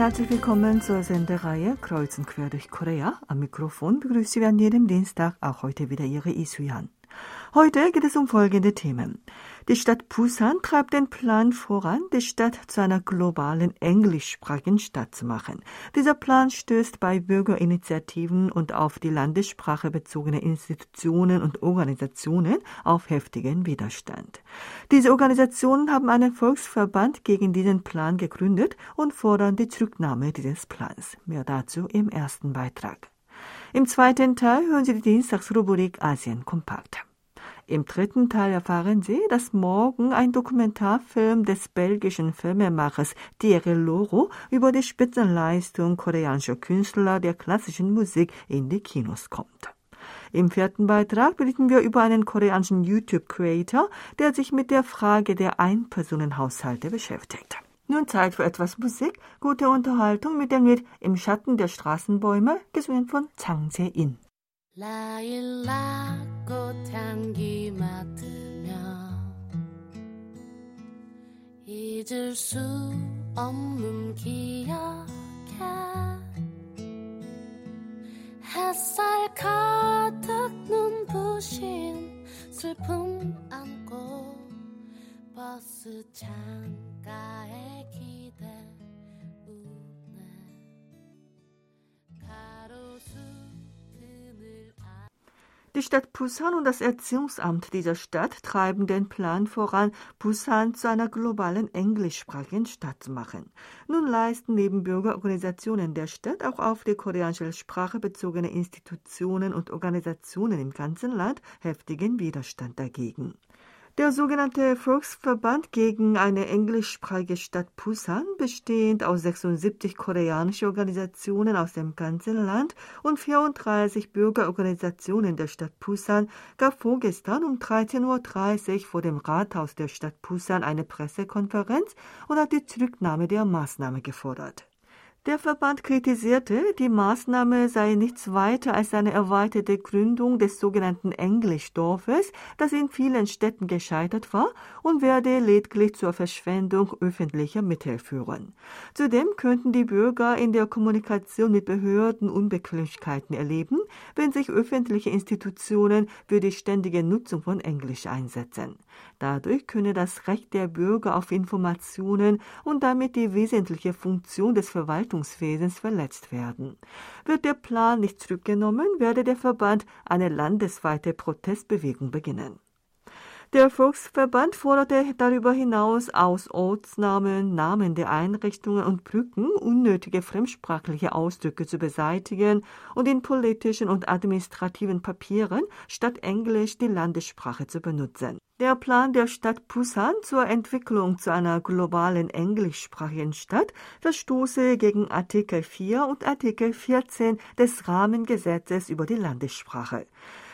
herzlich willkommen zur Sendereihe Kreuz und quer durch Korea. Am Mikrofon begrüße Sie an jedem Dienstag auch heute wieder Ihre Isuyan. Heute geht es um folgende Themen. Die Stadt Busan treibt den Plan voran, die Stadt zu einer globalen englischsprachigen Stadt zu machen. Dieser Plan stößt bei Bürgerinitiativen und auf die Landessprache bezogene Institutionen und Organisationen auf heftigen Widerstand. Diese Organisationen haben einen Volksverband gegen diesen Plan gegründet und fordern die Zurücknahme dieses Plans. Mehr dazu im ersten Beitrag. Im zweiten Teil hören Sie die Dienstagsrubrik Asien kompakt. Im dritten Teil erfahren Sie, dass morgen ein Dokumentarfilm des belgischen Filmemachers Thierry Loro über die Spitzenleistung koreanischer Künstler der klassischen Musik in die Kinos kommt. Im vierten Beitrag berichten wir über einen koreanischen YouTube-Creator, der sich mit der Frage der Einpersonenhaushalte beschäftigt. Nun Zeit für etwas Musik, gute Unterhaltung mit dem Lied Im Schatten der Straßenbäume, gesungen von Chang Se-in. 라일락 꽃 향기 맡으며 잊을 수 없는 기억에 햇살 가득 눈부신 슬픔 안고 버스 창가에 기대 우네 가로수 Die Stadt Busan und das Erziehungsamt dieser Stadt treiben den Plan voran, Busan zu einer globalen englischsprachigen Stadt zu machen. Nun leisten neben Bürgerorganisationen der Stadt auch auf die koreanische Sprache bezogene Institutionen und Organisationen im ganzen Land heftigen Widerstand dagegen. Der sogenannte Volksverband gegen eine englischsprachige Stadt Busan, bestehend aus 76 koreanischen Organisationen aus dem ganzen Land und 34 Bürgerorganisationen der Stadt Busan, gab vorgestern um 13.30 Uhr vor dem Rathaus der Stadt Busan eine Pressekonferenz und hat die Zurücknahme der Maßnahme gefordert. Der Verband kritisierte, die Maßnahme sei nichts weiter als eine erweiterte Gründung des sogenannten Englischdorfes, das in vielen Städten gescheitert war und werde lediglich zur Verschwendung öffentlicher Mittel führen. Zudem könnten die Bürger in der Kommunikation mit Behörden Unbequemlichkeiten erleben, wenn sich öffentliche Institutionen für die ständige Nutzung von Englisch einsetzen. Dadurch könne das Recht der Bürger auf Informationen und damit die wesentliche Funktion des Verwaltungswesens verletzt werden. Wird der Plan nicht zurückgenommen, werde der Verband eine landesweite Protestbewegung beginnen. Der Volksverband forderte darüber hinaus aus Ortsnamen, Namen der Einrichtungen und Brücken unnötige fremdsprachliche Ausdrücke zu beseitigen und in politischen und administrativen Papieren statt Englisch die Landessprache zu benutzen. Der Plan der Stadt Busan zur Entwicklung zu einer globalen englischsprachigen Stadt verstoße gegen Artikel 4 und Artikel 14 des Rahmengesetzes über die Landessprache.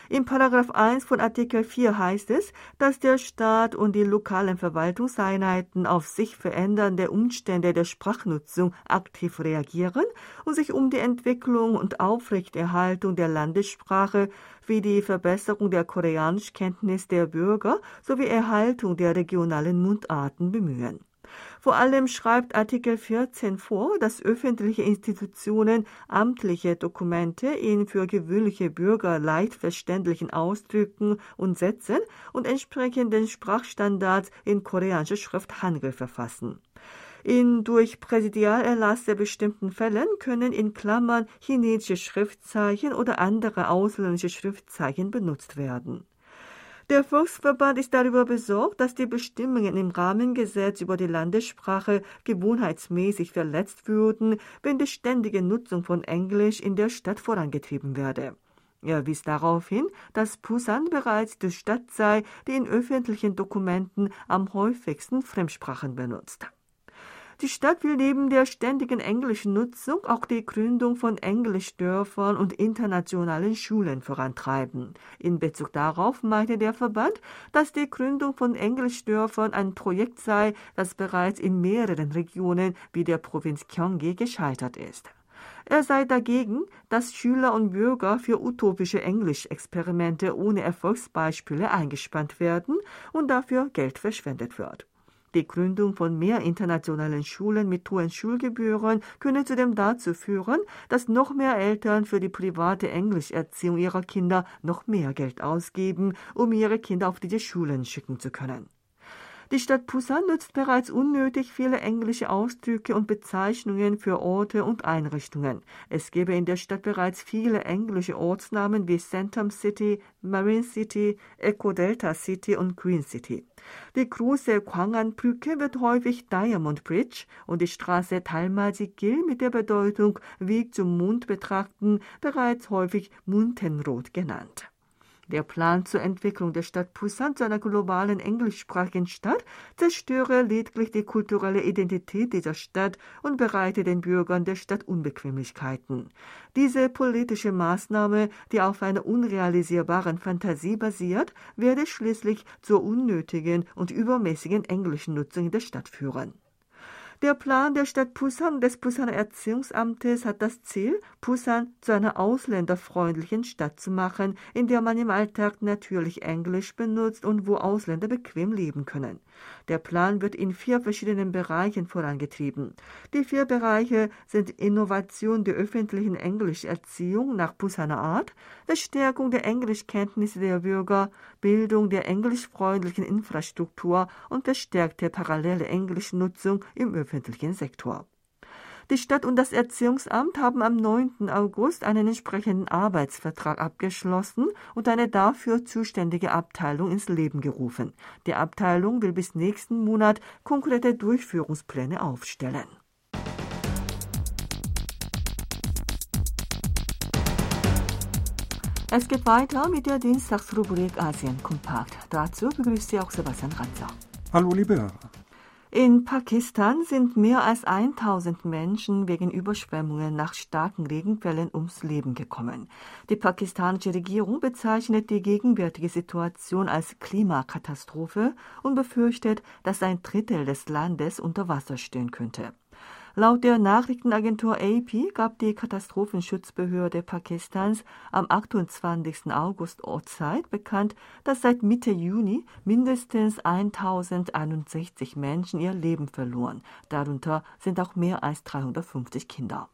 Im Paragraph 1 von Artikel 4 heißt es, dass der Staat und die lokalen Verwaltungseinheiten auf sich verändernde Umstände der Sprachnutzung aktiv reagieren und sich um die Entwicklung und Aufrechterhaltung der Landessprache wie die Verbesserung der Koreanischkenntnis der Bürger sowie Erhaltung der regionalen Mundarten bemühen. Vor allem schreibt Artikel 14 vor, dass öffentliche Institutionen amtliche Dokumente in für gewöhnliche Bürger leicht verständlichen Ausdrücken und Sätzen und entsprechenden Sprachstandards in koreanischer Schrift Hangul verfassen. In durch Präsidialerlasse bestimmten Fällen können in Klammern chinesische Schriftzeichen oder andere ausländische Schriftzeichen benutzt werden. Der Volksverband ist darüber besorgt, dass die Bestimmungen im Rahmengesetz über die Landessprache gewohnheitsmäßig verletzt würden, wenn die ständige Nutzung von Englisch in der Stadt vorangetrieben werde. Er wies darauf hin, dass Busan bereits die Stadt sei, die in öffentlichen Dokumenten am häufigsten Fremdsprachen benutzt. Die Stadt will neben der ständigen englischen Nutzung auch die Gründung von Englischdörfern und internationalen Schulen vorantreiben. In Bezug darauf meinte der Verband, dass die Gründung von Englischdörfern ein Projekt sei, das bereits in mehreren Regionen wie der Provinz Gyeonggi gescheitert ist. Er sei dagegen, dass Schüler und Bürger für utopische Englischexperimente ohne Erfolgsbeispiele eingespannt werden und dafür Geld verschwendet wird. Die Gründung von mehr internationalen Schulen mit hohen Schulgebühren könne zudem dazu führen, dass noch mehr Eltern für die private Englischerziehung ihrer Kinder noch mehr Geld ausgeben, um ihre Kinder auf diese Schulen schicken zu können. Die Stadt Busan nutzt bereits unnötig viele englische Ausdrücke und Bezeichnungen für Orte und Einrichtungen. Es gäbe in der Stadt bereits viele englische Ortsnamen wie Centum City, Marine City, Eco Delta City und Green City. Die große Gwangan-Brücke wird häufig Diamond Bridge und die Straße Talmaji-Gil mit der Bedeutung Weg zum Mond betrachten bereits häufig Muntenrot genannt. Der Plan zur Entwicklung der Stadt Busan zu einer globalen englischsprachigen Stadt zerstöre lediglich die kulturelle Identität dieser Stadt und bereite den Bürgern der Stadt Unbequemlichkeiten. Diese politische Maßnahme, die auf einer unrealisierbaren Fantasie basiert, werde schließlich zur unnötigen und übermäßigen englischen Nutzung der Stadt führen. Der Plan der Stadt Busan des Busaner Erziehungsamtes hat das Ziel, Busan zu einer ausländerfreundlichen Stadt zu machen, in der man im Alltag natürlich Englisch benutzt und wo Ausländer bequem leben können. Der Plan wird in vier verschiedenen Bereichen vorangetrieben. Die vier Bereiche sind Innovation der öffentlichen Englischerziehung nach Busaner Art, Verstärkung der Englischkenntnisse der Bürger, Bildung der englischfreundlichen Infrastruktur und verstärkte parallele Englischnutzung im öffentlichen Sektor. Die Stadt und das Erziehungsamt haben am 9. August einen entsprechenden Arbeitsvertrag abgeschlossen und eine dafür zuständige Abteilung ins Leben gerufen. Die Abteilung will bis nächsten Monat konkrete Durchführungspläne aufstellen. Es geht weiter mit der Dienstagsrubrik Asien Kompakt. Dazu begrüßt Sie auch Sebastian Ranzer. Hallo, liebe Hörer. In Pakistan sind mehr als 1000 Menschen wegen Überschwemmungen nach starken Regenfällen ums Leben gekommen. Die pakistanische Regierung bezeichnet die gegenwärtige Situation als Klimakatastrophe und befürchtet, dass ein Drittel des Landes unter Wasser stehen könnte. Laut der Nachrichtenagentur AP gab die Katastrophenschutzbehörde Pakistans am 28. August Ortszeit bekannt, dass seit Mitte Juni mindestens 1061 Menschen ihr Leben verloren. Darunter sind auch mehr als 350 Kinder.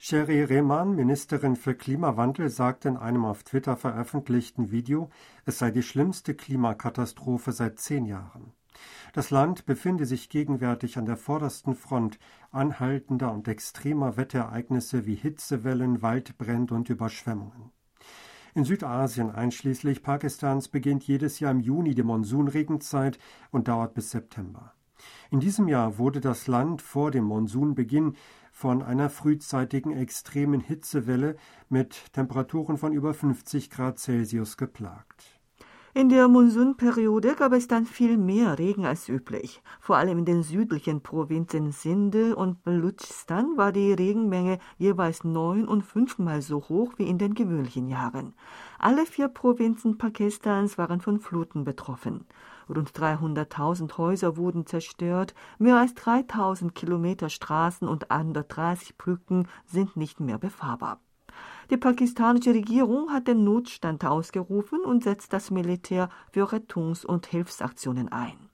Sherry Rehman, Ministerin für Klimawandel, sagte in einem auf Twitter veröffentlichten Video, es sei die schlimmste Klimakatastrophe seit zehn Jahren. Das Land befinde sich gegenwärtig an der vordersten Front anhaltender und extremer Wetterereignisse wie Hitzewellen, Waldbrände und Überschwemmungen. In Südasien einschließlich Pakistans beginnt jedes Jahr im Juni die Monsunregenzeit und dauert bis September. In diesem Jahr wurde das Land vor dem Monsunbeginn von einer frühzeitigen extremen Hitzewelle mit Temperaturen von über 50 Grad Celsius geplagt. In der Monsunperiode gab es dann viel mehr Regen als üblich. Vor allem in den südlichen Provinzen Sindh und Balochistan war die Regenmenge jeweils neun und fünfmal so hoch wie in den gewöhnlichen Jahren. Alle vier Provinzen Pakistans waren von Fluten betroffen. Rund 300.000 Häuser wurden zerstört, mehr als 3.000 Kilometer Straßen und 130 Brücken sind nicht mehr befahrbar. Die pakistanische Regierung hat den Notstand ausgerufen und setzt das Militär für Rettungs- und Hilfsaktionen ein.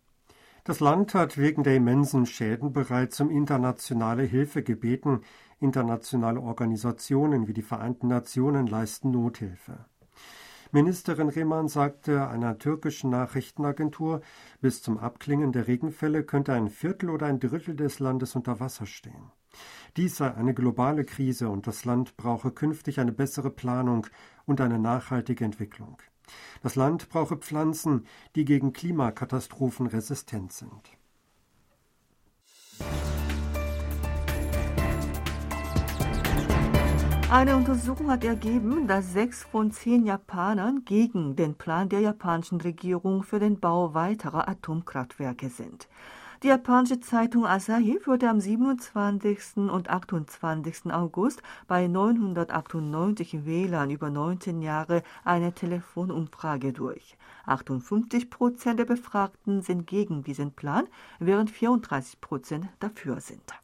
Das Land hat wegen der immensen Schäden bereits um internationale Hilfe gebeten. Internationale Organisationen wie die Vereinten Nationen leisten Nothilfe. Ministerin Rehmann sagte einer türkischen Nachrichtenagentur, bis zum Abklingen der Regenfälle könnte ein Viertel oder ein Drittel des Landes unter Wasser stehen. Dies sei eine globale Krise und das Land brauche künftig eine bessere Planung und eine nachhaltige Entwicklung. Das Land brauche Pflanzen, die gegen Klimakatastrophen resistent sind. Eine Untersuchung hat ergeben, dass sechs von zehn Japanern gegen den Plan der japanischen Regierung für den Bau weiterer Atomkraftwerke sind. Die japanische Zeitung Asahi führte am 27. und 28. August bei 998 Wählern über 19 Jahre eine Telefonumfrage durch. 58 Prozent der Befragten sind gegen diesen Plan, während 34 Prozent dafür sind.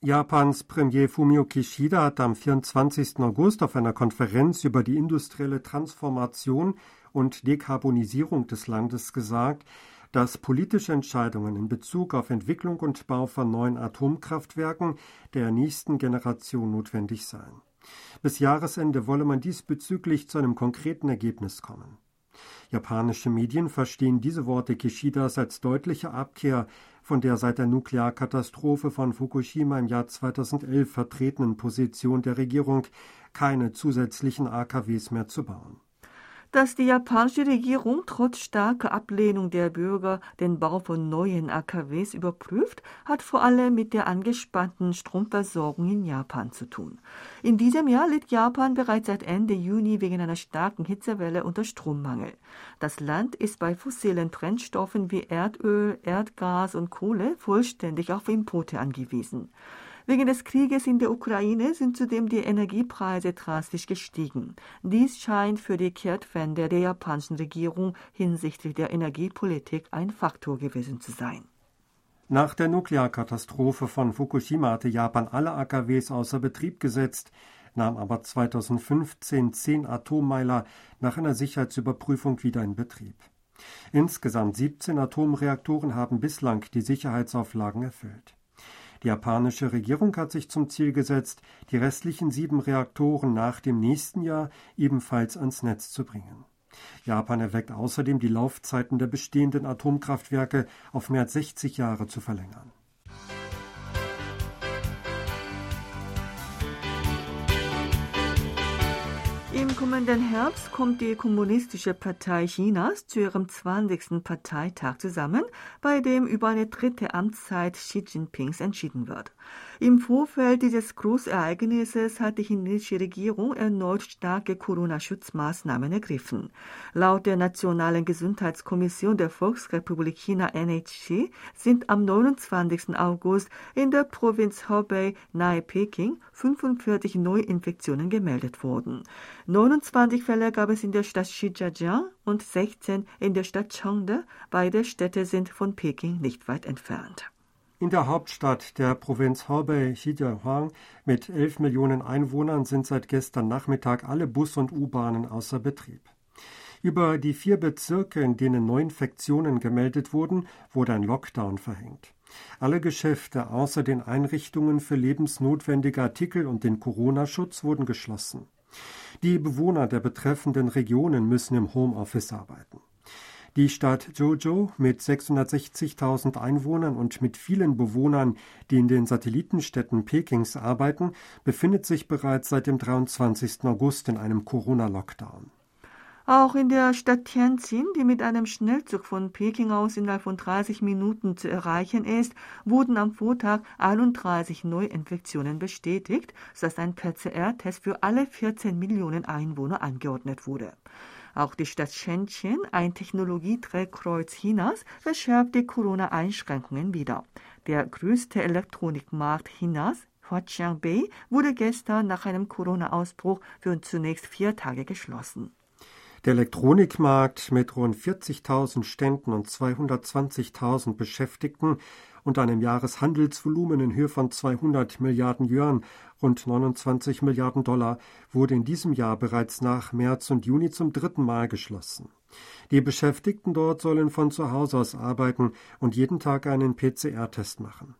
Japans Premier Fumio Kishida hat am 24. August auf einer Konferenz über die industrielle Transformation und Dekarbonisierung des Landes gesagt, dass politische Entscheidungen in Bezug auf Entwicklung und Bau von neuen Atomkraftwerken der nächsten Generation notwendig seien. Bis Jahresende wolle man diesbezüglich zu einem konkreten Ergebnis kommen. Japanische Medien verstehen diese Worte Kishidas als deutliche Abkehr von der seit der Nuklearkatastrophe von Fukushima im Jahr 2011 vertretenen Position der Regierung, keine zusätzlichen AKWs mehr zu bauen dass die japanische Regierung trotz starker Ablehnung der Bürger den Bau von neuen AKWs überprüft, hat vor allem mit der angespannten Stromversorgung in Japan zu tun. In diesem Jahr litt Japan bereits seit Ende Juni wegen einer starken Hitzewelle unter Strommangel. Das Land ist bei fossilen Brennstoffen wie Erdöl, Erdgas und Kohle vollständig auf Importe angewiesen. Wegen des Krieges in der Ukraine sind zudem die Energiepreise drastisch gestiegen. Dies scheint für die Kehrtwende der japanischen Regierung hinsichtlich der Energiepolitik ein Faktor gewesen zu sein. Nach der Nuklearkatastrophe von Fukushima hatte Japan alle AKWs außer Betrieb gesetzt, nahm aber 2015 zehn Atommeiler nach einer Sicherheitsüberprüfung wieder in Betrieb. Insgesamt 17 Atomreaktoren haben bislang die Sicherheitsauflagen erfüllt. Die japanische Regierung hat sich zum Ziel gesetzt, die restlichen sieben Reaktoren nach dem nächsten Jahr ebenfalls ans Netz zu bringen. Japan erweckt außerdem die Laufzeiten der bestehenden Atomkraftwerke auf mehr als 60 Jahre zu verlängern. Im kommenden Herbst kommt die Kommunistische Partei Chinas zu ihrem 20. Parteitag zusammen, bei dem über eine dritte Amtszeit Xi Jinpings entschieden wird. Im Vorfeld dieses Großereignisses hat die chinesische Regierung erneut starke Corona-Schutzmaßnahmen ergriffen. Laut der Nationalen Gesundheitskommission der Volksrepublik China NHC sind am 29. August in der Provinz Hebei nahe Peking 45 Neuinfektionen gemeldet worden. 29 Fälle gab es in der Stadt Shijiazhuang und 16 in der Stadt Chengde. Beide Städte sind von Peking nicht weit entfernt. In der Hauptstadt der Provinz Hebei, Shijiazhuang, mit 11 Millionen Einwohnern sind seit gestern Nachmittag alle Bus- und U-Bahnen außer Betrieb. Über die vier Bezirke, in denen Neuinfektionen gemeldet wurden, wurde ein Lockdown verhängt. Alle Geschäfte außer den Einrichtungen für lebensnotwendige Artikel und den Corona-Schutz wurden geschlossen. Die Bewohner der betreffenden Regionen müssen im Homeoffice arbeiten. Die Stadt Zhuzhou mit 660.000 Einwohnern und mit vielen Bewohnern, die in den Satellitenstädten Pekings arbeiten, befindet sich bereits seit dem 23. August in einem Corona-Lockdown. Auch in der Stadt Tianjin, die mit einem Schnellzug von Peking aus innerhalb von 30 Minuten zu erreichen ist, wurden am Vortag 31 Neuinfektionen bestätigt, sodass ein PCR-Test für alle 14 Millionen Einwohner angeordnet wurde. Auch die Stadt Shenzhen, ein Technologieträgkreuz Chinas, verschärft die Corona-Einschränkungen wieder. Der größte Elektronikmarkt Chinas, Huaqiangbei, wurde gestern nach einem Corona-Ausbruch für zunächst vier Tage geschlossen. Der Elektronikmarkt mit rund 40.000 Ständen und 220.000 Beschäftigten und einem Jahreshandelsvolumen in Höhe von 200 Milliarden Yuan, rund 29 Milliarden Dollar, wurde in diesem Jahr bereits nach März und Juni zum dritten Mal geschlossen. Die Beschäftigten dort sollen von zu Hause aus arbeiten und jeden Tag einen PCR-Test machen.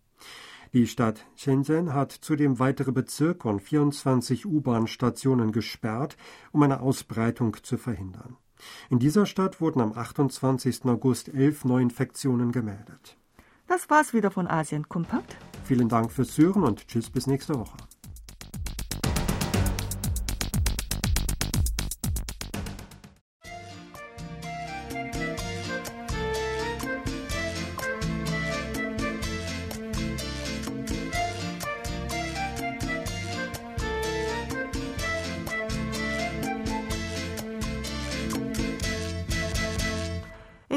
Die Stadt Shenzhen hat zudem weitere Bezirke und 24 U-Bahn-Stationen gesperrt, um eine Ausbreitung zu verhindern. In dieser Stadt wurden am 28. August elf Neuinfektionen gemeldet. Das war's wieder von Asien Kompakt. Vielen Dank fürs Hören und tschüss bis nächste Woche.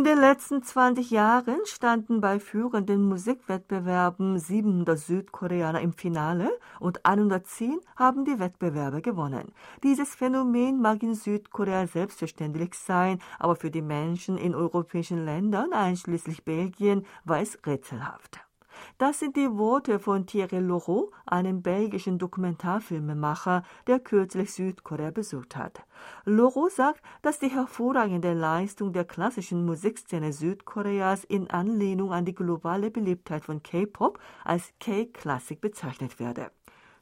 Den letzten 20 Jahren standen bei führenden Musikwettbewerben 700 Südkoreaner im Finale und 110 haben die Wettbewerbe gewonnen. Dieses Phänomen mag in Südkorea selbstverständlich sein, aber für die Menschen in europäischen Ländern, einschließlich Belgien, war es rätselhaft. Das sind die Worte von Thierry Laurent, einem belgischen Dokumentarfilmemacher, der kürzlich Südkorea besucht hat. Laurent sagt, dass die hervorragende Leistung der klassischen Musikszene Südkoreas in Anlehnung an die globale Beliebtheit von K-Pop als K-Klassik bezeichnet werde.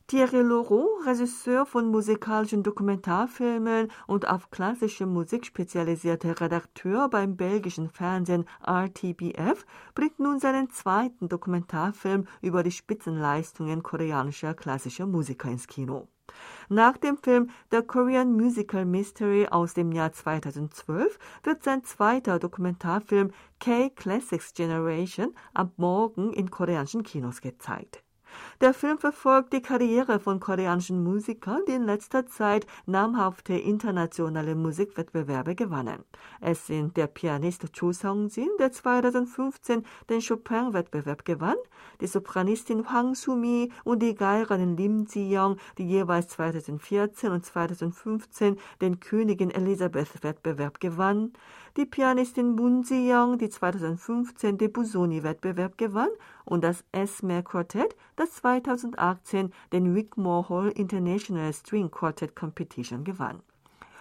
Thierry Laurent, Regisseur von musikalischen Dokumentarfilmen und auf klassische Musik spezialisierter Redakteur beim belgischen Fernsehen RTBF, bringt nun seinen zweiten Dokumentarfilm über die Spitzenleistungen koreanischer klassischer Musiker ins Kino. Nach dem Film The Korean Musical Mystery aus dem Jahr 2012 wird sein zweiter Dokumentarfilm K-Classics Generation ab morgen in koreanischen Kinos gezeigt. Der Film verfolgt die Karriere von koreanischen Musikern, die in letzter Zeit namhafte internationale Musikwettbewerbe gewannen. Es sind der Pianist Cho Sung-jin, der 2015 den Chopin-Wettbewerb gewann, die Sopranistin Hwang Sumi und die Geigerin Lim Ji-young, die jeweils 2014 und 2015 den Königin Elisabeth-Wettbewerb gewann, die Pianistin Moon Ji-young, die 2015 den Busoni-Wettbewerb gewann und das Esmer Quartet, das 2018 den Wigmore Hall International String Quartet Competition gewann.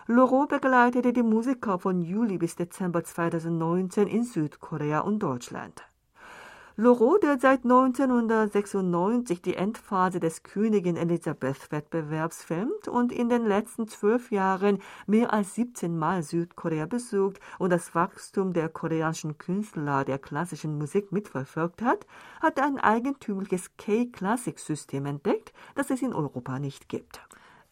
Laurent begleitete die Musiker von Juli bis Dezember 2019 in Südkorea und Deutschland. Laurent, der seit 1996 die Endphase des Königin Elisabeth Wettbewerbs filmt und in den letzten zwölf Jahren mehr als 17 Mal Südkorea besucht und das Wachstum der koreanischen Künstler der klassischen Musik mitverfolgt hat, hat ein eigentümliches K-Klassik-System entdeckt, das es in Europa nicht gibt.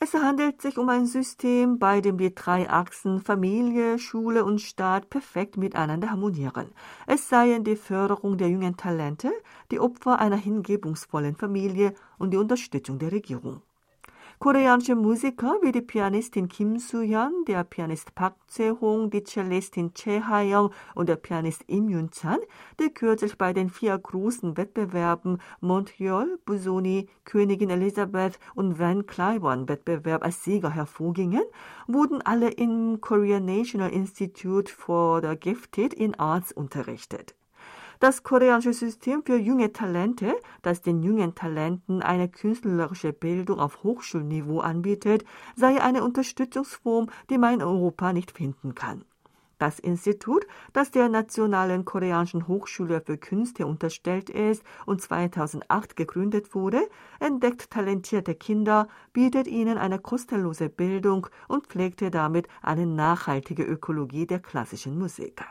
Es handelt sich um ein System, bei dem die drei Achsen Familie, Schule und Staat perfekt miteinander harmonieren. Es seien die Förderung der jungen Talente, die Opfer einer hingebungsvollen Familie und die Unterstützung der Regierung. Koreanische Musiker wie die Pianistin Kim Soo-hyun, der Pianist Park Se-hong, die Cellistin Choi Ha-young und der Pianist Im Yun-chan, die kürzlich bei den vier großen Wettbewerben Montreal, Busoni, Königin Elisabeth und Van Cliburn Wettbewerb als Sieger hervorgingen, wurden alle im Korean National Institute for the Gifted in Arts unterrichtet. Das koreanische System für junge Talente, das den jungen Talenten eine künstlerische Bildung auf Hochschulniveau anbietet, sei eine Unterstützungsform, die man in Europa nicht finden kann. Das Institut, das der Nationalen Koreanischen Hochschule für Künste unterstellt ist und 2008 gegründet wurde, entdeckt talentierte Kinder, bietet ihnen eine kostenlose Bildung und pflegte damit eine nachhaltige Ökologie der klassischen Musik.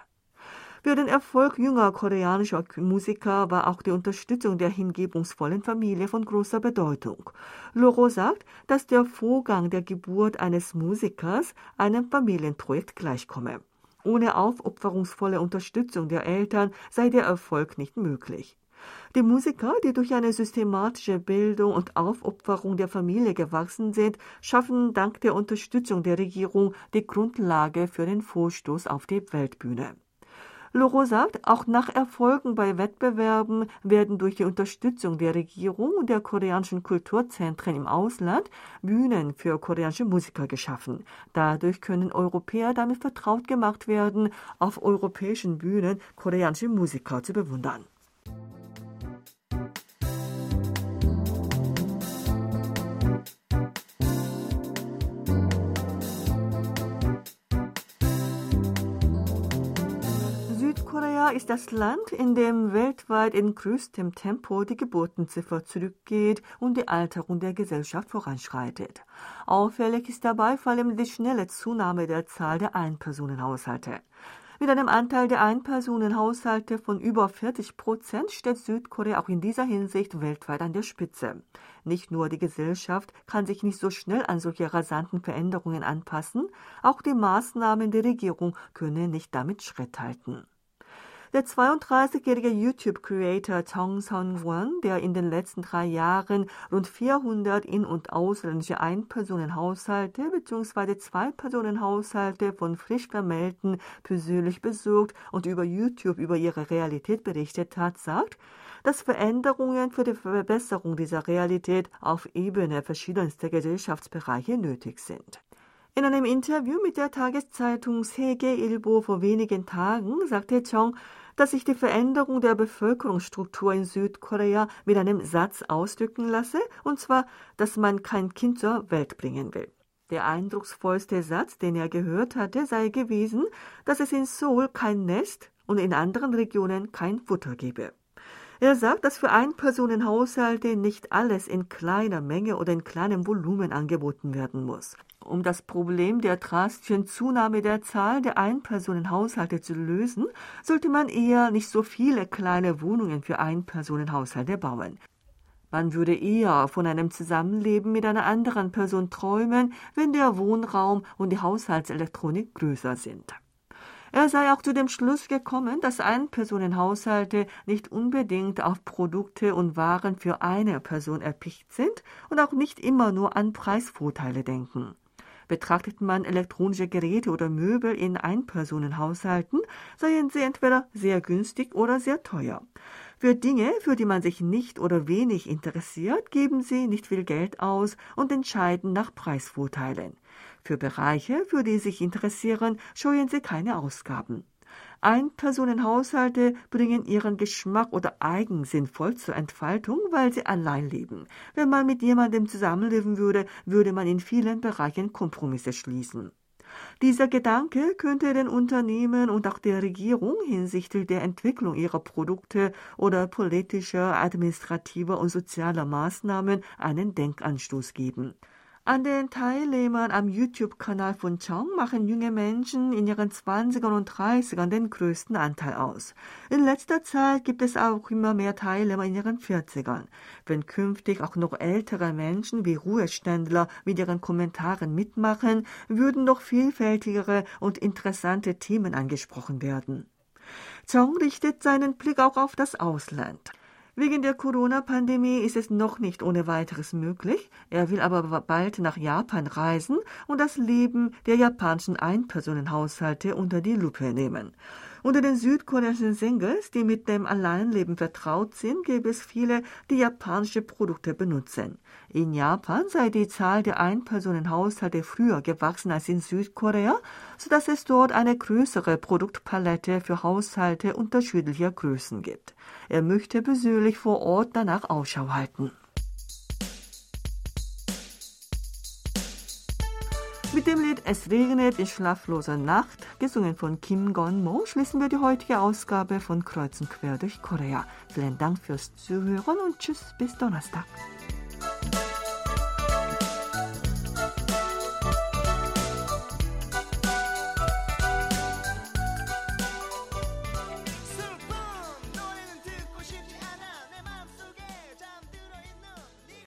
Für den Erfolg junger koreanischer Musiker war auch die Unterstützung der hingebungsvollen Familie von großer Bedeutung. Loro sagt, dass der Vorgang der Geburt eines Musikers einem Familienprojekt gleichkomme. Ohne aufopferungsvolle Unterstützung der Eltern sei der Erfolg nicht möglich. Die Musiker, die durch eine systematische Bildung und Aufopferung der Familie gewachsen sind, schaffen dank der Unterstützung der Regierung die Grundlage für den Vorstoß auf die Weltbühne. Loro sagt, auch nach Erfolgen bei Wettbewerben werden durch die Unterstützung der Regierung und der koreanischen Kulturzentren im Ausland Bühnen für koreanische Musiker geschaffen. Dadurch können Europäer damit vertraut gemacht werden, auf europäischen Bühnen koreanische Musiker zu bewundern. Ist das Land, in dem weltweit in größtem Tempo die Geburtenziffer zurückgeht und die Alterung der Gesellschaft voranschreitet. Auffällig ist dabei vor allem die schnelle Zunahme der Zahl der Einpersonenhaushalte. Mit einem Anteil der Einpersonenhaushalte von über 40 Prozent steht Südkorea auch in dieser Hinsicht weltweit an der Spitze. Nicht nur die Gesellschaft kann sich nicht so schnell an solche rasanten Veränderungen anpassen, auch die Maßnahmen der Regierung können nicht damit Schritt halten. Der 32-jährige YouTube-Creator Tong Son-won, der in den letzten drei Jahren rund 400 in- und ausländische Einpersonenhaushalte bzw. Zwei-Personenhaushalte von frisch vermählten persönlich besucht und über YouTube über ihre Realität berichtet hat, sagt, dass Veränderungen für die Verbesserung dieser Realität auf Ebene verschiedenster Gesellschaftsbereiche nötig sind. In einem Interview mit der Tageszeitung Segeilbo vor wenigen Tagen sagte Chong, dass sich die Veränderung der Bevölkerungsstruktur in Südkorea mit einem Satz ausdrücken lasse, und zwar, dass man kein Kind zur Welt bringen will. Der eindrucksvollste Satz, den er gehört hatte, sei gewesen, dass es in Seoul kein Nest und in anderen Regionen kein Futter gebe. Er sagt, dass für Einpersonenhaushalte nicht alles in kleiner Menge oder in kleinem Volumen angeboten werden muss. Um das Problem der drastischen Zunahme der Zahl der Einpersonenhaushalte zu lösen, sollte man eher nicht so viele kleine Wohnungen für Einpersonenhaushalte bauen. Man würde eher von einem Zusammenleben mit einer anderen Person träumen, wenn der Wohnraum und die Haushaltselektronik größer sind. Er sei auch zu dem Schluss gekommen, dass Einpersonenhaushalte nicht unbedingt auf Produkte und Waren für eine Person erpicht sind und auch nicht immer nur an Preisvorteile denken. Betrachtet man elektronische Geräte oder Möbel in Einpersonenhaushalten, seien sie entweder sehr günstig oder sehr teuer. Für Dinge, für die man sich nicht oder wenig interessiert, geben sie nicht viel Geld aus und entscheiden nach Preisvorteilen. Für Bereiche, für die Sie sich interessieren, scheuen Sie keine Ausgaben. Einpersonenhaushalte bringen ihren Geschmack oder Eigensinn voll zur Entfaltung, weil sie allein leben. Wenn man mit jemandem zusammenleben würde, würde man in vielen Bereichen Kompromisse schließen. Dieser Gedanke könnte den Unternehmen und auch der Regierung hinsichtlich der Entwicklung ihrer Produkte oder politischer, administrativer und sozialer Maßnahmen einen Denkanstoß geben. An den Teilnehmern am YouTube-Kanal von Chong machen junge Menschen in ihren 20ern und 30ern den größten Anteil aus. In letzter Zeit gibt es auch immer mehr Teilnehmer in ihren 40ern. Wenn künftig auch noch ältere Menschen wie Ruheständler mit ihren Kommentaren mitmachen, würden noch vielfältigere und interessante Themen angesprochen werden. Chong richtet seinen Blick auch auf das Ausland. Wegen der Corona-Pandemie ist es noch nicht ohne weiteres möglich. Er will aber bald nach Japan reisen und das Leben der japanischen Einpersonenhaushalte unter die Lupe nehmen. Unter den südkoreanischen Singles, die mit dem Alleinleben vertraut sind, gäbe es viele, die japanische Produkte benutzen. In Japan sei die Zahl der Einpersonenhaushalte früher gewachsen als in Südkorea, sodass es dort eine größere Produktpalette für Haushalte unterschiedlicher Größen gibt. Er möchte persönlich vor Ort danach Ausschau halten. Mit dem Lied Es regnet in schlafloser Nacht, gesungen von Kim Gon-mo, schließen wir die heutige Ausgabe von Kreuz und Quer durch Korea. Vielen Dank fürs Zuhören und Tschüss bis Donnerstag.